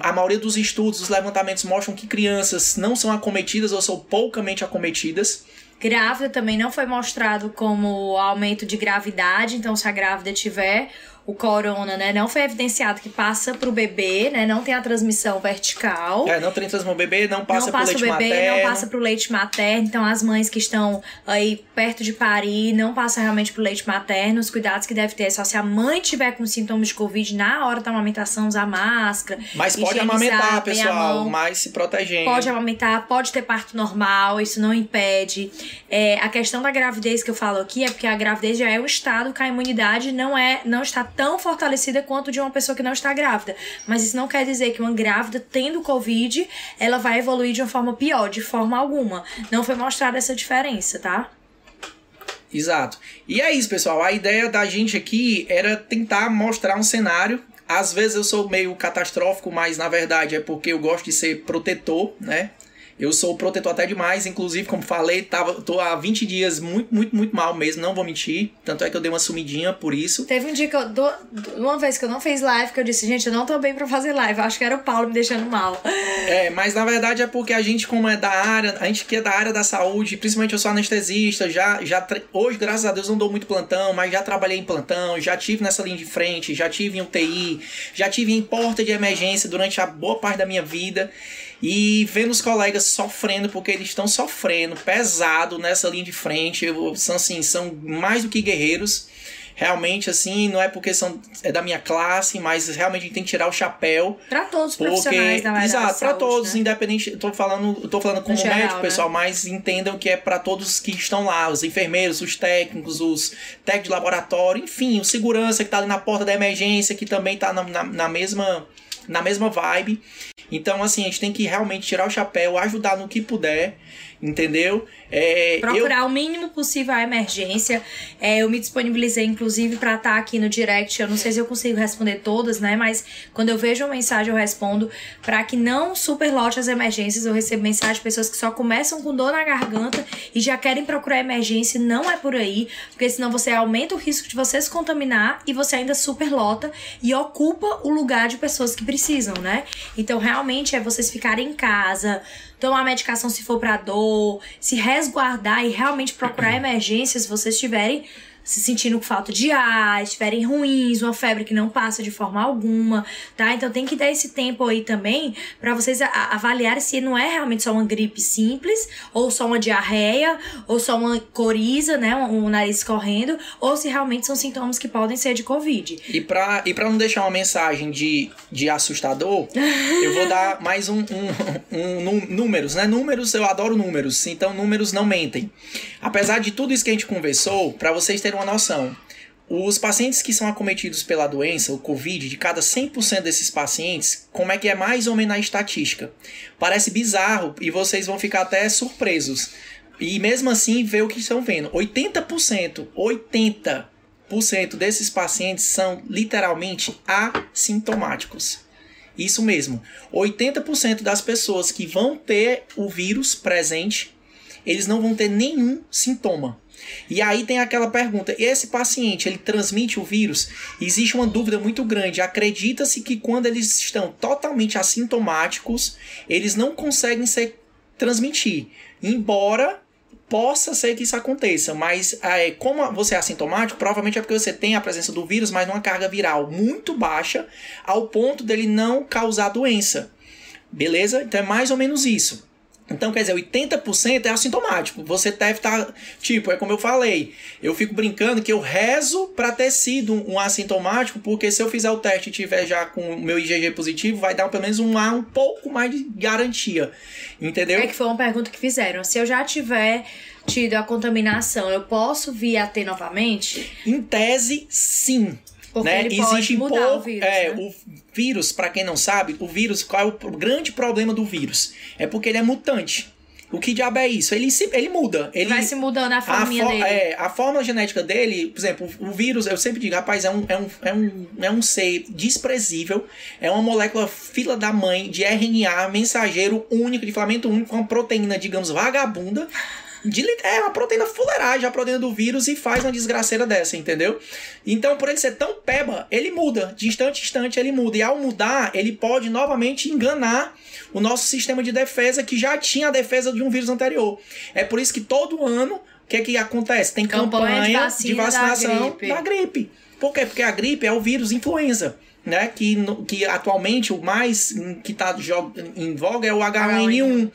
a maioria dos estudos, os levantamentos mostram que crianças não são acometidas ou são poucamente acometidas. Grávida também não foi mostrado como aumento de gravidade, então se a grávida tiver o corona, né, não foi evidenciado que passa pro bebê, né, não tem a transmissão vertical. É, não tem transmissão bebê, não passa, não passa pro leite bebê, materno. não passa pro leite materno. Então, as mães que estão aí perto de parir, não passa realmente pro leite materno. Os cuidados que deve ter é só se a mãe tiver com sintomas de Covid na hora da amamentação, usar máscara. Mas pode amamentar, pessoal, mas se protegendo. Pode amamentar, pode ter parto normal, isso não impede. É, a questão da gravidez que eu falo aqui é porque a gravidez já é um estado que a imunidade não é não está tão fortalecida quanto de uma pessoa que não está grávida. Mas isso não quer dizer que uma grávida tendo Covid, ela vai evoluir de uma forma pior, de forma alguma. Não foi mostrada essa diferença, tá? Exato. E é isso, pessoal. A ideia da gente aqui era tentar mostrar um cenário. Às vezes eu sou meio catastrófico, mas na verdade é porque eu gosto de ser protetor, né? Eu sou protetor até demais, inclusive, como falei, tava, tô há 20 dias muito, muito, muito mal mesmo, não vou mentir. Tanto é que eu dei uma sumidinha por isso. Teve um dia que eu. do- uma vez que eu não fiz live, que eu disse, gente, eu não tô bem pra fazer live. Acho que era o Paulo me deixando mal. É, mas na verdade é porque a gente, como é da área, a gente que é da área da saúde, principalmente eu sou anestesista, já, já hoje, graças a Deus, não dou muito plantão, mas já trabalhei em plantão, já tive nessa linha de frente, já tive em UTI, já tive em porta de emergência durante a boa parte da minha vida. E vendo os colegas sofrendo, porque eles estão sofrendo pesado nessa linha de frente. São, assim, são mais do que guerreiros realmente, assim, não é porque são é da minha classe, mas realmente a gente tem que tirar o chapéu. Pra todos os porque, profissionais da Exato, pra todos, né? independente. Eu tô falando, eu tô falando como geral, médico, né? pessoal, mas entendam que é para todos que estão lá, os enfermeiros, os técnicos, os técnicos de laboratório, enfim, o segurança que tá ali na porta da emergência, que também tá na, na, na mesma na mesma vibe. Então, assim, a gente tem que realmente tirar o chapéu, ajudar no que puder entendeu? É, Procurar eu... o mínimo possível a emergência. É, eu me disponibilizei, inclusive, para estar tá aqui no direct. Eu não sei se eu consigo responder todas, né? Mas quando eu vejo uma mensagem, eu respondo. Para que não superlote as emergências, eu recebo mensagem de pessoas que só começam com dor na garganta e já querem procurar emergência. Não é por aí, porque senão você aumenta o risco de você se contaminar e você ainda superlota e ocupa o lugar de pessoas que precisam, né? Então, realmente é vocês ficarem em casa tomar medicação se for para dor, se resguardar e realmente procurar <clears throat> emergência se vocês tiverem se sentindo com falta de ar, estiverem ruins, uma febre que não passa de forma alguma, tá? Então tem que dar esse tempo aí também para vocês avaliarem se não é realmente só uma gripe simples, ou só uma diarreia, ou só uma coriza, né, um, nariz correndo, ou se realmente são sintomas que podem ser de covid. E para e para não deixar uma mensagem de, de assustador, <laughs> eu vou dar mais um, um, um, um números, né? Números, eu adoro números, então números não mentem. Apesar de tudo isso que a gente conversou, para vocês terem uma noção. Os pacientes que são acometidos pela doença, o Covid, de cada 100% desses pacientes, como é que é mais ou menos a estatística? Parece bizarro e vocês vão ficar até surpresos. E mesmo assim, ver o que estão vendo. 80%, 80% desses pacientes são literalmente assintomáticos. Isso mesmo. 80% das pessoas que vão ter o vírus presente, eles não vão ter nenhum sintoma. E aí tem aquela pergunta: esse paciente ele transmite o vírus? Existe uma dúvida muito grande. Acredita-se que quando eles estão totalmente assintomáticos, eles não conseguem ser transmitir. Embora possa ser que isso aconteça, mas é, como você é assintomático, provavelmente é porque você tem a presença do vírus, mas numa carga viral muito baixa, ao ponto dele não causar doença. Beleza? Então é mais ou menos isso. Então, quer dizer, 80% é assintomático. Você deve estar. Tá, tipo, é como eu falei. Eu fico brincando que eu rezo para ter sido um assintomático, porque se eu fizer o teste e tiver já com o meu IgG positivo, vai dar pelo menos um A um pouco mais de garantia. Entendeu? É que foi uma pergunta que fizeram. Se eu já tiver tido a contaminação, eu posso vir a ter novamente? Em tese, sim. Porque né? ele Existe pode mudar o vírus. É, né? o vírus, para quem não sabe, o vírus, qual é o grande problema do vírus? É porque ele é mutante. O que diabo é isso? Ele, se, ele muda. Ele vai se mudando a forminha a for, dele. É, a forma genética dele, por exemplo, o vírus, eu sempre digo, rapaz, é um, é um, é um, é um ser desprezível. É uma molécula fila da mãe de RNA, mensageiro único, de filamento único, com uma proteína, digamos, vagabunda de, é uma proteína fuleiragem, a proteína do vírus, e faz uma desgraceira dessa, entendeu? Então, por ele ser tão peba, ele muda. De instante em instante, ele muda. E ao mudar, ele pode novamente enganar o nosso sistema de defesa, que já tinha a defesa de um vírus anterior. É por isso que todo ano, o que, é que acontece? Tem campanha, campanha de, de, vacinação da gripe. da gripe. Por quê? Porque a gripe é o vírus influenza né? Que, que atualmente o mais que está em voga é o H1N1.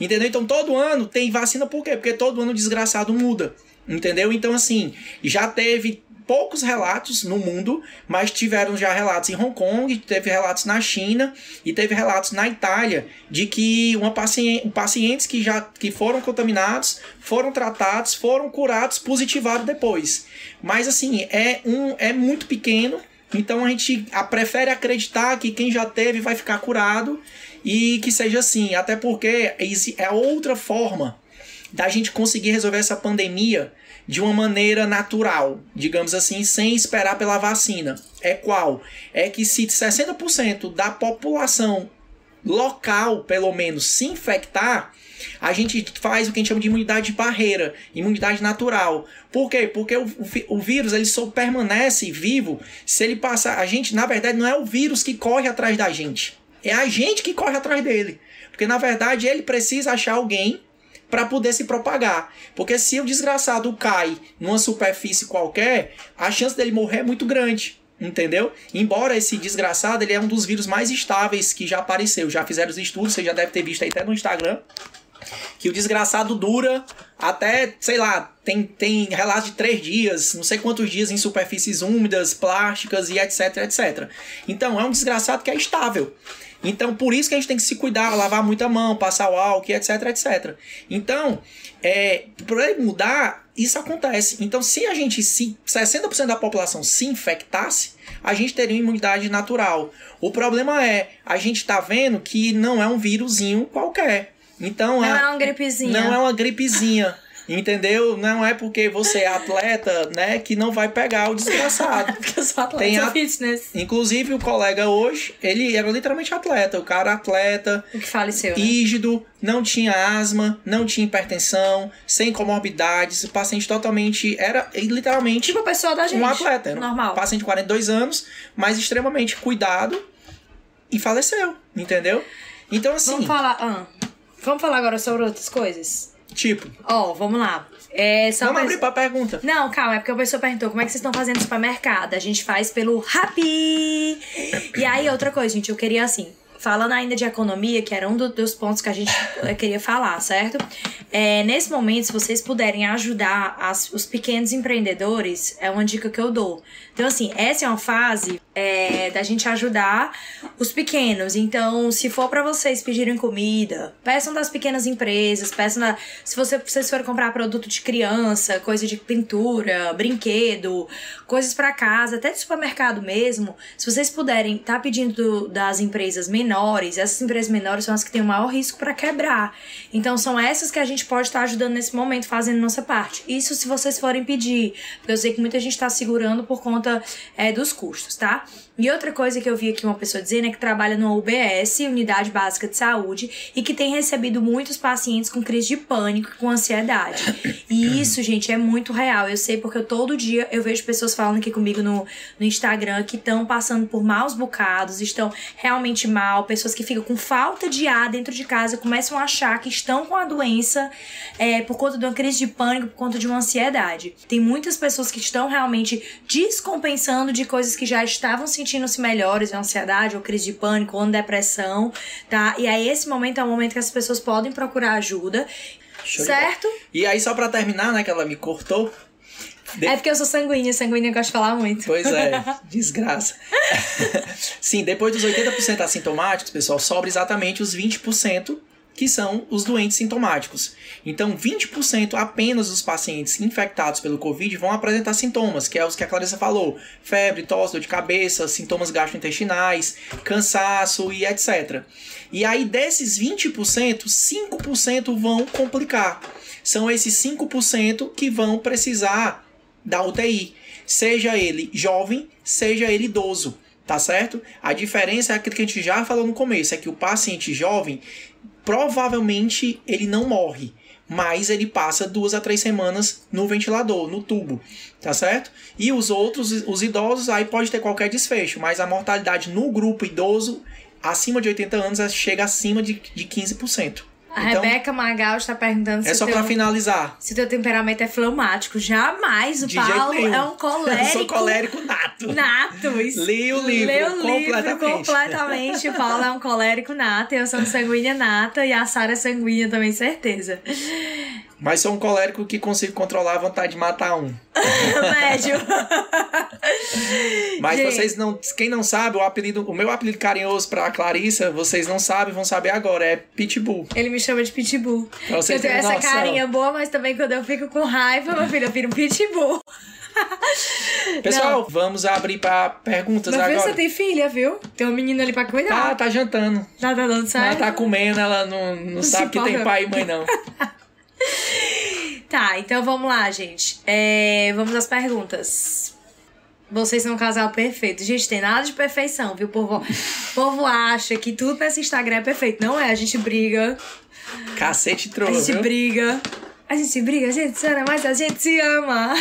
Entendeu? Então todo ano tem vacina, por quê? Porque todo ano o desgraçado muda. Entendeu? Então, assim, já teve poucos relatos no mundo, mas tiveram já relatos em Hong Kong, teve relatos na China e teve relatos na Itália de que uma paciente, pacientes que já que foram contaminados, foram tratados, foram curados, positivaram depois. Mas assim, é um é muito pequeno então a gente prefere acreditar que quem já teve vai ficar curado e que seja assim, até porque é outra forma da gente conseguir resolver essa pandemia de uma maneira natural, digamos assim, sem esperar pela vacina. É qual? É que se 60% da população local, pelo menos, se infectar, a gente faz o que a gente chama de imunidade de barreira, imunidade natural. Por quê? Porque o, o, vírus ele só permanece vivo se ele passar. A gente, na verdade, não é o vírus que corre atrás da gente, é a gente que corre atrás dele. Porque na verdade ele precisa achar alguém para poder se propagar. Porque se o desgraçado cai numa superfície qualquer, a chance dele morrer é muito grande. entendeu? Embora esse desgraçado, ele é um dos vírus mais estáveis que já apareceu. Já fizeram os estudos, você já deve ter visto aí até no Instagram. Que o desgraçado dura até, sei lá, tem, tem relatos de três dias, não sei quantos dias em superfícies úmidas, plásticas e etc, etc. Então, é um desgraçado que é estável. Então, por isso que a gente tem que se cuidar, lavar muita mão, passar o álcool, etc, etc. Então, é, para mudar, isso acontece. Então, se a gente, se 60% da população se infectasse, a gente teria uma imunidade natural. O problema é, a gente tá vendo que não é um vírusinho qualquer. Então, não a, é uma gripezinha. Não é uma gripezinha. Entendeu? Não é porque você é atleta, né, que não vai pegar o desgraçado. <laughs> porque eu sou atleta, Tem a... fitness. Inclusive, o colega hoje, ele era literalmente atleta. O cara atleta. O que faleceu, né? Rígido, não tinha asma, não tinha hipertensão, sem comorbidades. O paciente totalmente. Era literalmente. Tipo a pessoa da gente. Um atleta. Normal. Um paciente de 42 anos, mas extremamente cuidado e faleceu. Entendeu? Então, assim. Vamos falar. Ah, vamos falar agora sobre outras coisas? Tipo. Ó, oh, vamos lá. É, só Vamos abrir pra pergunta. Não, calma, é porque a pessoa perguntou como é que vocês estão fazendo no supermercado. A gente faz pelo Rappi. E aí, outra coisa, gente, eu queria assim. Falando ainda de economia, que era um do, dos pontos que a gente queria falar, certo? É, nesse momento, se vocês puderem ajudar as, os pequenos empreendedores, é uma dica que eu dou. Então, assim, essa é uma fase é, da gente ajudar os pequenos. Então, se for para vocês pedirem comida, peçam das pequenas empresas, peçam se você, vocês forem comprar produto de criança, coisa de pintura, brinquedo, coisas para casa, até de supermercado mesmo, se vocês puderem estar tá pedindo das empresas menores, essas empresas menores são as que têm o maior risco para quebrar. Então, são essas que a gente pode estar tá ajudando nesse momento, fazendo nossa parte. Isso se vocês forem pedir, porque eu sei que muita gente está segurando por conta conta é, dos custos, tá? E outra coisa que eu vi aqui uma pessoa dizendo é que trabalha no UBS, Unidade Básica de Saúde, e que tem recebido muitos pacientes com crise de pânico, com ansiedade. E isso, gente, é muito real. Eu sei porque eu, todo dia eu vejo pessoas falando aqui comigo no, no Instagram que estão passando por maus bocados, estão realmente mal, pessoas que ficam com falta de ar dentro de casa, começam a achar que estão com a doença é, por conta de uma crise de pânico, por conta de uma ansiedade. Tem muitas pessoas que estão realmente descompensando de coisas que já estavam sentindo sentindo-se melhores, ansiedade, ou crise de pânico, ou depressão, tá? E aí esse momento é o momento que as pessoas podem procurar ajuda, Show certo? E aí só para terminar, né, que ela me cortou, de... É porque eu sou sanguínea, sanguínea eu gosto de falar muito. Pois é, <laughs> desgraça. <laughs> Sim, depois dos 80% assintomáticos, pessoal, sobra exatamente os 20% que são os doentes sintomáticos. Então, 20% apenas dos pacientes infectados pelo Covid vão apresentar sintomas, que é os que a Clarissa falou: febre, tosse, dor de cabeça, sintomas gastrointestinais, cansaço e etc. E aí, desses 20%, 5% vão complicar. São esses 5% que vão precisar da UTI, seja ele jovem, seja ele idoso tá certo? A diferença é aquilo que a gente já falou no começo, é que o paciente jovem provavelmente ele não morre, mas ele passa duas a três semanas no ventilador, no tubo, tá certo? E os outros, os idosos, aí pode ter qualquer desfecho, mas a mortalidade no grupo idoso acima de 80 anos chega acima de, de 15%. A então, Rebeca Magal está perguntando se. É só para finalizar. Se teu temperamento é fleumático. Jamais. O De Paulo é um colérico. <laughs> Eu sou colérico nato. Nato. Isso. Li o livro. Lê o completamente. livro completamente. o Paulo é um colérico nato. Eu sou sanguínea nata. E a Sara é sanguínea também, certeza. Mas sou um colérico que consigo controlar a vontade de matar um. <laughs> Médio. Mas Gente. vocês não. Quem não sabe, o apelido. O meu apelido carinhoso pra Clarissa, vocês não sabem, vão saber agora. É Pitbull. Ele me chama de Pitbull. eu tenho essa noção. carinha boa, mas também quando eu fico com raiva, meu filho, eu viro um Pitbull. <laughs> Pessoal, não. vamos abrir para perguntas Mas agora. você tem filha, viu? Tem um menino ali pra cuidar. Ah, tá jantando. Tá, tá dando certo? Ela tá comendo, ela não, não, não sabe que tem pai e mãe, não. <laughs> <laughs> tá, então vamos lá, gente. É, vamos às perguntas. Vocês são um casal perfeito. Gente, tem nada de perfeição, viu? O povo, o povo acha que tudo nesse Instagram é perfeito. Não é, a gente briga. Cacete trouxe. A gente viu? briga. A gente briga, a gente se ama, mas a gente se ama.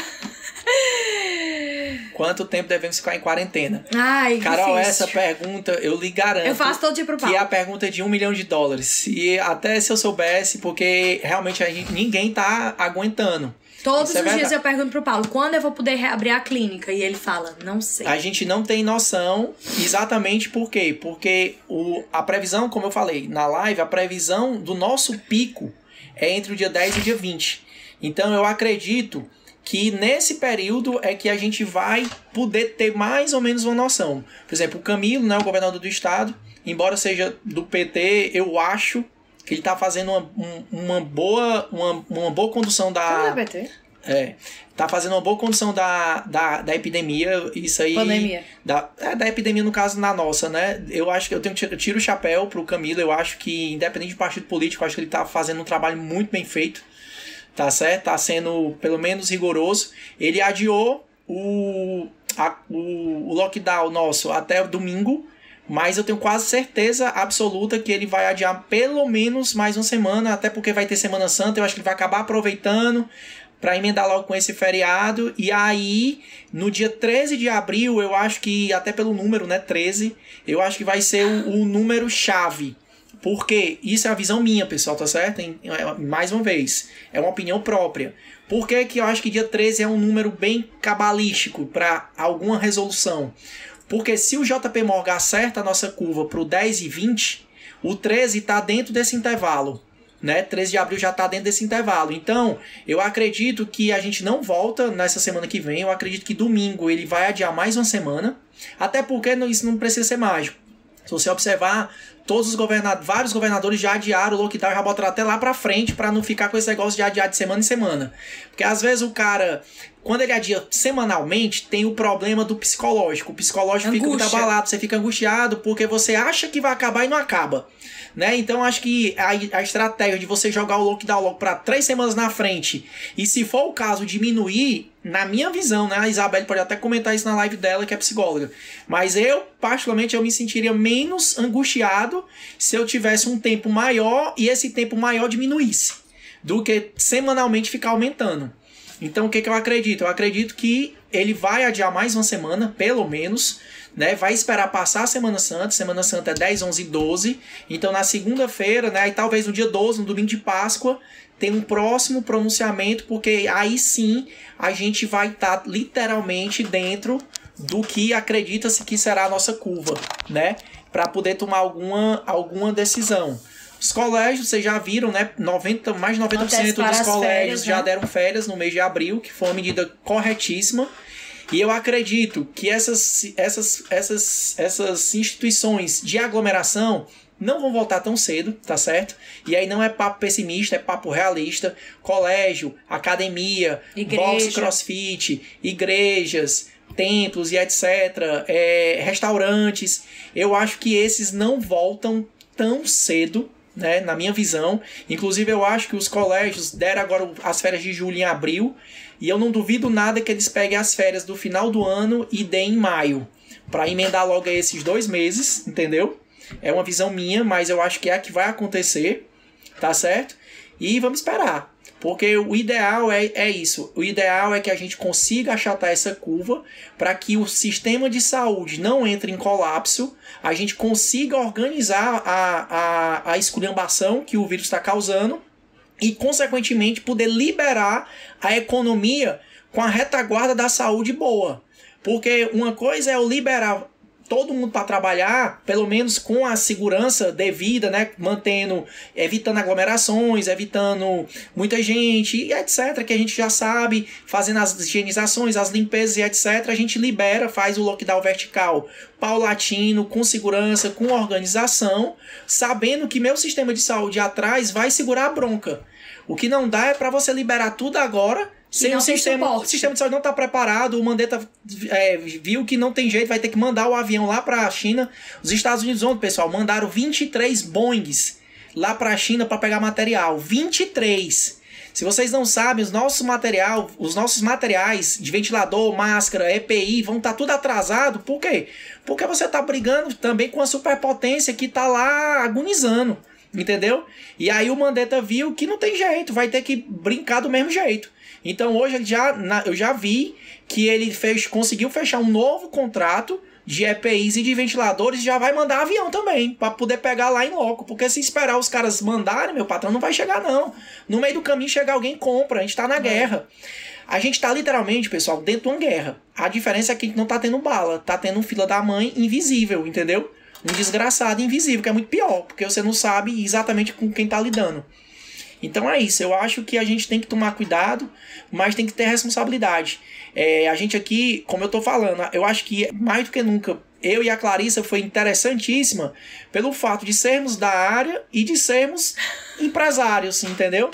Quanto tempo devemos ficar em quarentena? Ai, Carol, difícil. essa pergunta eu lhe garanto. Eu faço todo dia pro Paulo. Que é a pergunta de um milhão de dólares. E até se eu soubesse, porque realmente a gente, ninguém tá aguentando. Todos Isso é os dias verdade. eu pergunto pro Paulo, quando eu vou poder reabrir a clínica? E ele fala, não sei. A gente não tem noção exatamente por quê. Porque o, a previsão, como eu falei na live, a previsão do nosso pico é entre o dia 10 e o dia 20. Então eu acredito que nesse período é que a gente vai poder ter mais ou menos uma noção. Por exemplo, o Camilo, né, o governador do estado, embora seja do PT, eu acho que ele está fazendo uma, um- uma, boa, uma, uma boa condução da, é PT? é, tá fazendo uma boa condição da, da, da epidemia, isso aí. Pandemia. Da, é, da epidemia, no caso, na nossa, né? Eu acho que eu tenho que eu tiro o chapéu pro Camilo, eu acho que, independente de partido político, eu acho que ele tá fazendo um trabalho muito bem feito. Tá certo? Tá sendo pelo menos rigoroso. Ele adiou o, a- o, o lockdown nosso até domingo. Mas eu tenho quase certeza absoluta que ele vai adiar pelo menos mais uma semana, até porque vai ter Semana Santa. Eu acho que ele vai acabar aproveitando para emendar logo com esse feriado. E aí, no dia 13 de abril, eu acho que, até pelo número, né? 13, eu acho que vai ser o, o número chave. Porque isso é a visão minha, pessoal, tá certo? Em- é, Mais uma vez, é uma opinião própria. Por que, que eu acho que dia 13 é um número bem cabalístico para alguma resolução? Porque se o JP Morgan acerta a nossa curva para o 10 e 20, o 13 está dentro desse intervalo. Né? 13 de abril já está dentro desse intervalo. Então, eu acredito que a gente não volta nessa semana que vem. Eu acredito que domingo ele vai adiar mais uma semana. Até porque isso não precisa ser mágico. Se você observar, todos os governadores, vários governadores já adiaram o lockdown, já botaram até lá pra frente pra não ficar com esse negócio de adiar de semana em semana. Porque às vezes o cara, quando ele adia semanalmente, tem o problema do psicológico. O psicológico fica muito Angústia. abalado, você fica angustiado porque você acha que vai acabar e não acaba. Né? Então acho que a, a estratégia de você jogar o lockdown logo para três semanas na frente e se for o caso diminuir, na minha visão, né? A Isabelle pode até comentar isso na live dela, que é psicóloga. Mas eu, particularmente, eu me sentiria menos angustiado se eu tivesse um tempo maior e esse tempo maior diminuísse. Do que semanalmente ficar aumentando. Então o que, que eu acredito? Eu acredito que ele vai adiar mais uma semana, pelo menos, né? Vai esperar passar a Semana Santa. Semana Santa é 10, 11 e 12. Então na segunda-feira, né? E talvez no dia 12, no domingo de Páscoa, tem um próximo pronunciamento, porque aí sim a gente vai estar literalmente dentro do que acredita-se que será a nossa curva, né? Para poder tomar alguma, alguma decisão. Os colégios, vocês já viram, né? 90, mais de 90% Antecipar dos colégios férias, já né? deram férias no mês de abril, que foi uma medida corretíssima. E eu acredito que essas, essas, essas, essas instituições de aglomeração não vão voltar tão cedo, tá certo? E aí não é papo pessimista, é papo realista. Colégio, academia, Igreja. boxe crossfit, igrejas, templos e etc., é, restaurantes. Eu acho que esses não voltam tão cedo, né, na minha visão. Inclusive, eu acho que os colégios deram agora as férias de julho em abril, e eu não duvido nada que eles peguem as férias do final do ano e deem em maio, para emendar logo esses dois meses, entendeu? É uma visão minha, mas eu acho que é a que vai acontecer, tá certo? E vamos esperar. Porque o ideal é, é isso. O ideal é que a gente consiga achatar essa curva para que o sistema de saúde não entre em colapso, a gente consiga organizar a, a, a esculhambação que o vírus está causando e, consequentemente, poder liberar a economia com a retaguarda da saúde boa. Porque uma coisa é eu liberar todo mundo para trabalhar, pelo menos com a segurança devida, né, mantendo, evitando aglomerações, evitando muita gente e etc, que a gente já sabe, fazendo as higienizações, as limpezas e etc, a gente libera, faz o lockdown vertical paulatino, com segurança, com organização, sabendo que meu sistema de saúde atrás vai segurar a bronca. O que não dá é para você liberar tudo agora sem o tem sistema, o sistema de saúde não está preparado, o Mandetta é, viu que não tem jeito, vai ter que mandar o avião lá para a China. Os Estados Unidos ontem, pessoal, mandaram 23 Boeings lá para a China para pegar material. 23. Se vocês não sabem, os nossos material, os nossos materiais de ventilador, máscara, EPI vão estar tudo atrasado. Por quê? Porque você está brigando também com a superpotência que está lá agonizando. Entendeu? E aí o Mandetta viu que não tem jeito, vai ter que brincar do mesmo jeito. Então hoje ele já, na- eu já vi que ele fez, conseguiu fechar um novo contrato de EPIs e de ventiladores, já vai mandar avião também, para poder pegar lá em loco. Porque se esperar os caras mandarem, meu patrão não vai chegar, não. No meio do caminho chega alguém e compra, a gente tá na guerra. A gente tá literalmente, pessoal, dentro de uma guerra. A diferença é que a gente não tá tendo bala, tá tendo fila da mãe invisível, entendeu? Um desgraçado invisível, que é muito pior, porque você não sabe exatamente com quem tá lidando. Então é isso, eu acho que a gente tem que tomar cuidado, mas tem que ter responsabilidade. É, a gente aqui, como eu tô falando, eu acho que mais do que nunca, eu e a Clarissa foi interessantíssima pelo fato de sermos da área e de sermos empresários, entendeu?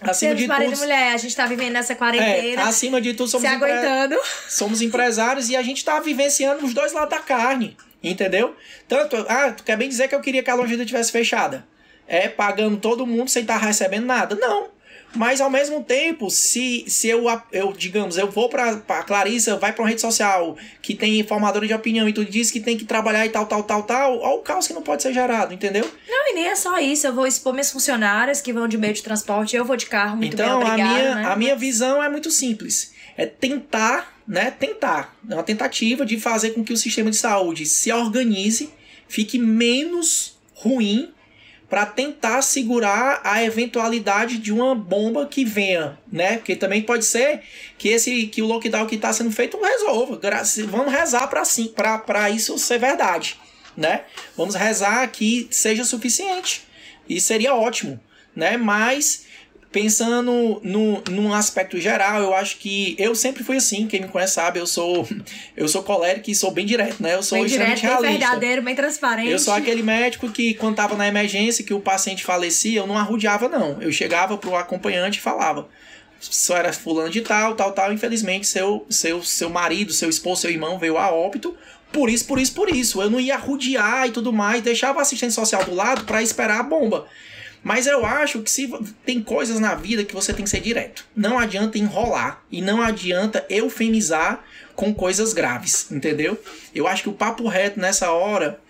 Acima de marido tudo, mulher, a gente tá vivendo nessa quarentena. É, acima de tudo, somos, se aguentando. somos empresários e a gente tá vivenciando os dois lados da carne. Entendeu? Tanto, ah, tu quer bem dizer que eu queria que a Longida tivesse fechada é pagando todo mundo sem estar tá recebendo nada. Não. Mas ao mesmo tempo, se, se eu, eu digamos, eu vou para Clarissa, vai para uma rede social que tem formadora de opinião e tu diz que tem que trabalhar e tal, tal, tal, tal, olha o caos que não pode ser gerado, entendeu? Não, e nem é só isso. Eu vou expor minhas funcionárias que vão de meio de transporte, eu vou de carro, muito então, bem, obrigada, a minha, né? a minha visão é muito simples. É tentar, né? Tentar. É uma tentativa de fazer com que o sistema de saúde se organize, fique menos ruim para tentar segurar a eventualidade de uma bomba que venha, né? Porque também pode ser que esse que o lockdown que está sendo feito resolva. Vamos rezar para sim, para isso ser verdade, né? Vamos rezar que seja suficiente. E seria ótimo, né? Mas pensando no, num aspecto geral, eu acho que eu sempre fui assim, quem me conhece sabe, eu sou eu sou colérico e sou bem direto, né? Eu sou bem extremamente direto, realista. Bem verdadeiro, bem transparente. Eu sou aquele médico que quando tava na emergência, que o paciente falecia, eu não arrudeava não. Eu chegava pro acompanhante e falava: "Só era fulano de tal, tal, tal, infelizmente seu seu seu marido, seu esposo, seu irmão veio a óbito por isso, por isso, por isso. Eu não ia arrudear e tudo mais, deixava o assistente social do lado para esperar a bomba. Mas eu acho que se tem coisas na vida que você tem que ser direto. Não adianta enrolar e não adianta eufemizar com coisas graves, entendeu? Eu acho que o papo reto nessa hora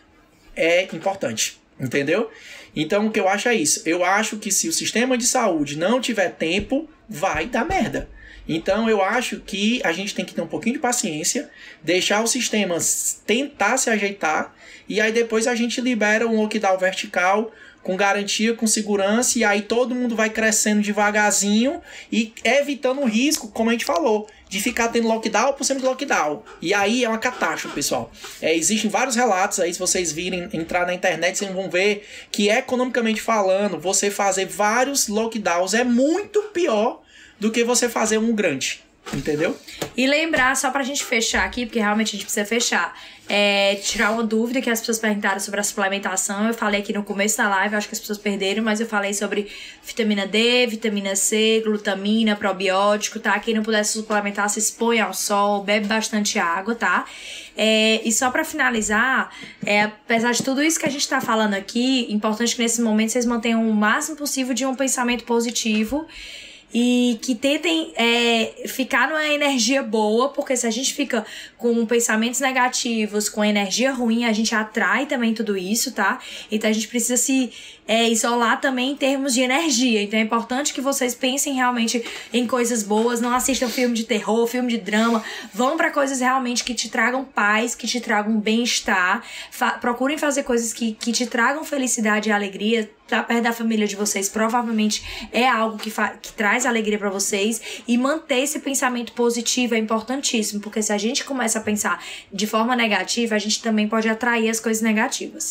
é importante, entendeu? Então o que eu acho é isso. Eu acho que se o sistema de saúde não tiver tempo, vai dar merda. Então eu acho que a gente tem que ter um pouquinho de paciência, deixar o sistema tentar se ajeitar e aí depois a gente libera um lockdown vertical com garantia, com segurança, e aí todo mundo vai crescendo devagarzinho e evitando o risco, como a gente falou, de ficar tendo lockdown por cima de lockdown. E aí é uma catástrofe, pessoal. É, existem vários relatos aí, se vocês virem, entrar na internet, vocês vão ver que economicamente falando, você fazer vários lockdowns é muito pior do que você fazer um grande. Entendeu? E lembrar, só pra gente fechar aqui, porque realmente a gente precisa fechar, é, tirar uma dúvida que as pessoas perguntaram sobre a suplementação. Eu falei aqui no começo da live, acho que as pessoas perderam, mas eu falei sobre vitamina D, vitamina C, glutamina, probiótico, tá? Quem não puder suplementar, se expõe ao sol, bebe bastante água, tá? É, e só para finalizar, é, apesar de tudo isso que a gente tá falando aqui, importante que nesse momento vocês mantenham o máximo possível de um pensamento positivo e que tentem é, ficar numa energia boa, porque se a gente fica com pensamentos negativos, com energia ruim, a gente atrai também tudo isso, tá? Então a gente precisa se é, isolar também em termos de energia. Então é importante que vocês pensem realmente em coisas boas, não assistam filme de terror, filme de drama, vão para coisas realmente que te tragam paz, que te tragam bem-estar, fa procurem fazer coisas que, que te tragam felicidade e alegria. Estar tá perto da família de vocês provavelmente é algo que, que traz alegria para vocês e manter esse pensamento positivo é importantíssimo, porque se a gente começa a pensar de forma negativa, a gente também pode atrair as coisas negativas.